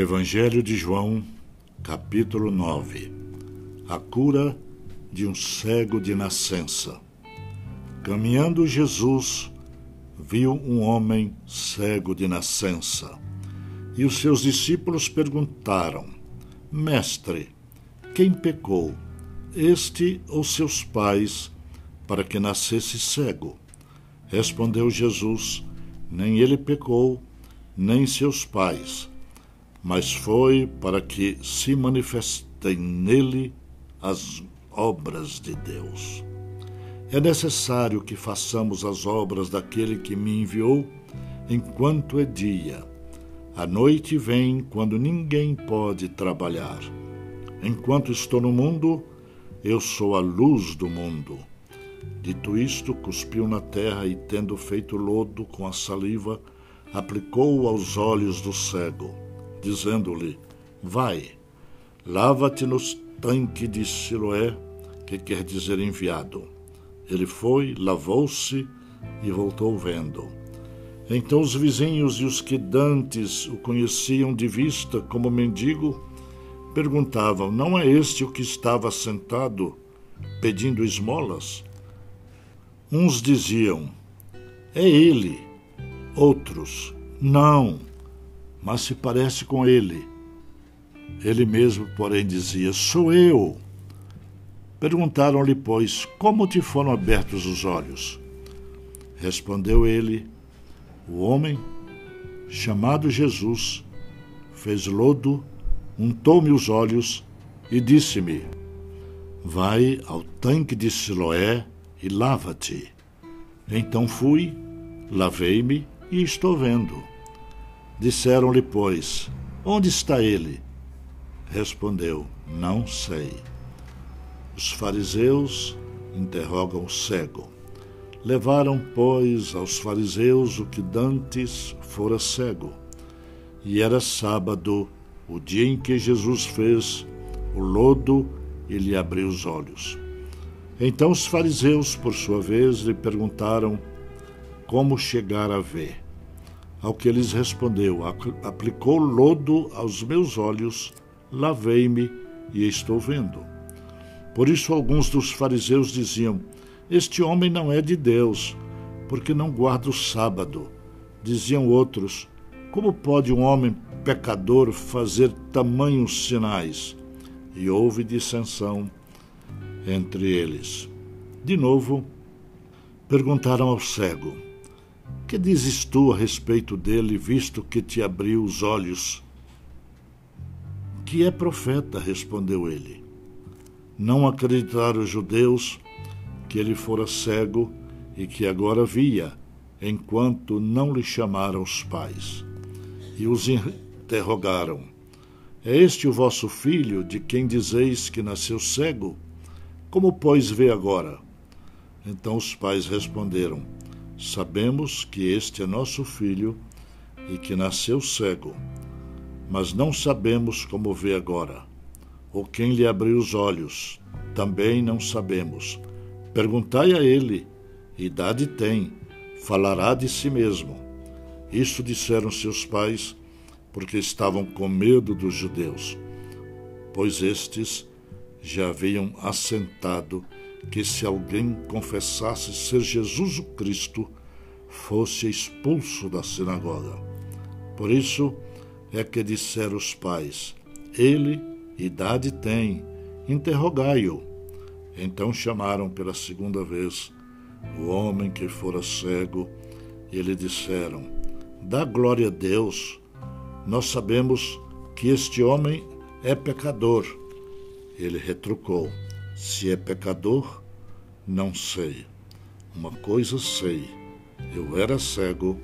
Evangelho de João, capítulo 9 A cura de um cego de nascença. Caminhando Jesus, viu um homem cego de nascença. E os seus discípulos perguntaram: Mestre, quem pecou, este ou seus pais, para que nascesse cego? Respondeu Jesus: Nem ele pecou, nem seus pais mas foi para que se manifestem nele as obras de Deus. É necessário que façamos as obras daquele que me enviou enquanto é dia. A noite vem quando ninguém pode trabalhar. Enquanto estou no mundo, eu sou a luz do mundo. Dito isto, cuspiu na terra e, tendo feito lodo com a saliva, aplicou-o aos olhos do cego dizendo-lhe: Vai, lava-te no tanque de Siloé, que quer dizer enviado. Ele foi, lavou-se e voltou vendo. Então os vizinhos e os que dantes o conheciam de vista como mendigo perguntavam: Não é este o que estava sentado pedindo esmolas? Uns diziam: É ele. Outros: Não mas se parece com ele. Ele mesmo, porém, dizia: Sou eu. Perguntaram-lhe, pois, como te foram abertos os olhos? Respondeu ele: O homem, chamado Jesus, fez lodo, untou-me os olhos e disse-me: Vai ao tanque de Siloé e lava-te. Então fui, lavei-me e estou vendo. Disseram-lhe, pois, onde está ele? Respondeu, não sei. Os fariseus interrogam o cego. Levaram, pois, aos fariseus o que dantes fora cego. E era sábado, o dia em que Jesus fez o lodo e lhe abriu os olhos. Então os fariseus, por sua vez, lhe perguntaram como chegar a ver. Ao que lhes respondeu: Aplicou lodo aos meus olhos, lavei-me e estou vendo. Por isso, alguns dos fariseus diziam: Este homem não é de Deus, porque não guarda o sábado. Diziam outros: Como pode um homem pecador fazer tamanhos sinais? E houve dissensão entre eles. De novo, perguntaram ao cego: que dizes tu a respeito dele, visto que te abriu os olhos? Que é profeta, respondeu ele. Não acreditaram os judeus que ele fora cego e que agora via, enquanto não lhe chamaram os pais. E os interrogaram: É este o vosso filho, de quem dizeis que nasceu cego? Como, pois, vê agora? Então os pais responderam: Sabemos que este é nosso filho e que nasceu cego, mas não sabemos como vê agora. Ou quem lhe abriu os olhos, também não sabemos. Perguntai a ele, idade tem, falará de si mesmo. Isso disseram seus pais, porque estavam com medo dos judeus, pois estes já haviam assentado que se alguém confessasse ser Jesus o Cristo, fosse expulso da sinagoga. Por isso é que disseram os pais: Ele idade tem, interrogai-o. Então chamaram pela segunda vez o homem que fora cego e lhe disseram: Dá glória a Deus. Nós sabemos que este homem é pecador. Ele retrucou: se é pecador, não sei. Uma coisa sei: eu era cego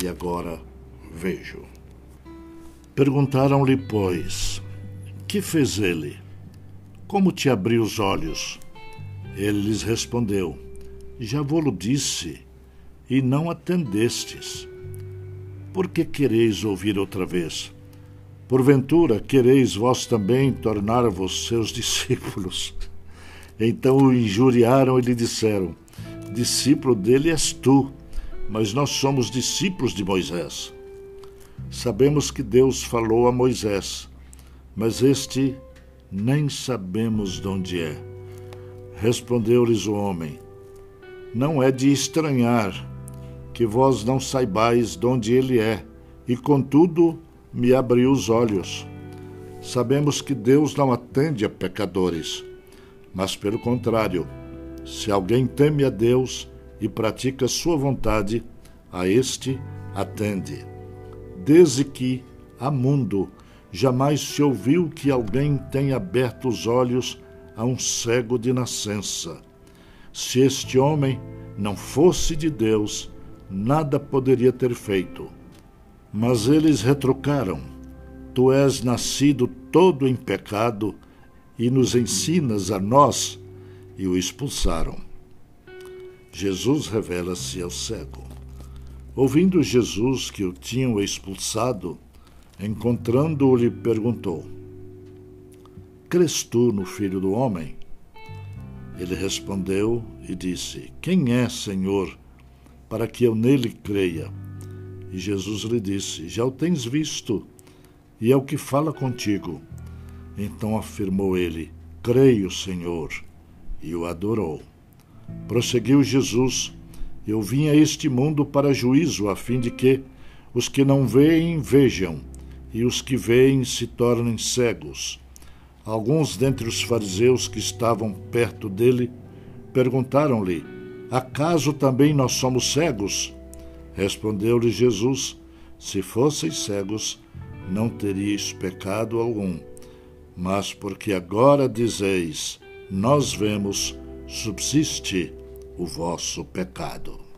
e agora vejo. Perguntaram-lhe, pois, que fez ele? Como te abriu os olhos? Ele lhes respondeu: Já vou-lo disse, e não atendestes. Por que quereis ouvir outra vez? Porventura quereis vós também tornar-vos seus discípulos? Então o injuriaram e lhe disseram: discípulo dele és tu, mas nós somos discípulos de Moisés. Sabemos que Deus falou a Moisés, mas este nem sabemos de onde é. Respondeu-lhes o homem: Não é de estranhar que vós não saibais de onde ele é, e contudo me abriu os olhos. Sabemos que Deus não atende a pecadores, mas pelo contrário, se alguém teme a Deus e pratica sua vontade, a este atende. Desde que há mundo, jamais se ouviu que alguém tenha aberto os olhos a um cego de nascença. Se este homem não fosse de Deus, nada poderia ter feito. Mas eles retrucaram: Tu és nascido todo em pecado e nos ensinas a nós, e o expulsaram. Jesus revela-se ao cego. Ouvindo Jesus que o tinham expulsado, encontrando-o, lhe perguntou: Crês tu no Filho do Homem? Ele respondeu e disse: Quem é, Senhor, para que eu nele creia? E Jesus lhe disse: Já o tens visto, e é o que fala contigo. Então afirmou ele: Creio, Senhor, e o adorou. Prosseguiu Jesus: Eu vim a este mundo para juízo, a fim de que os que não veem vejam, e os que veem se tornem cegos. Alguns dentre os fariseus que estavam perto dele perguntaram-lhe: Acaso também nós somos cegos? Respondeu-lhe Jesus: Se fosseis cegos, não teríeis pecado algum. Mas porque agora dizeis: Nós vemos, subsiste o vosso pecado.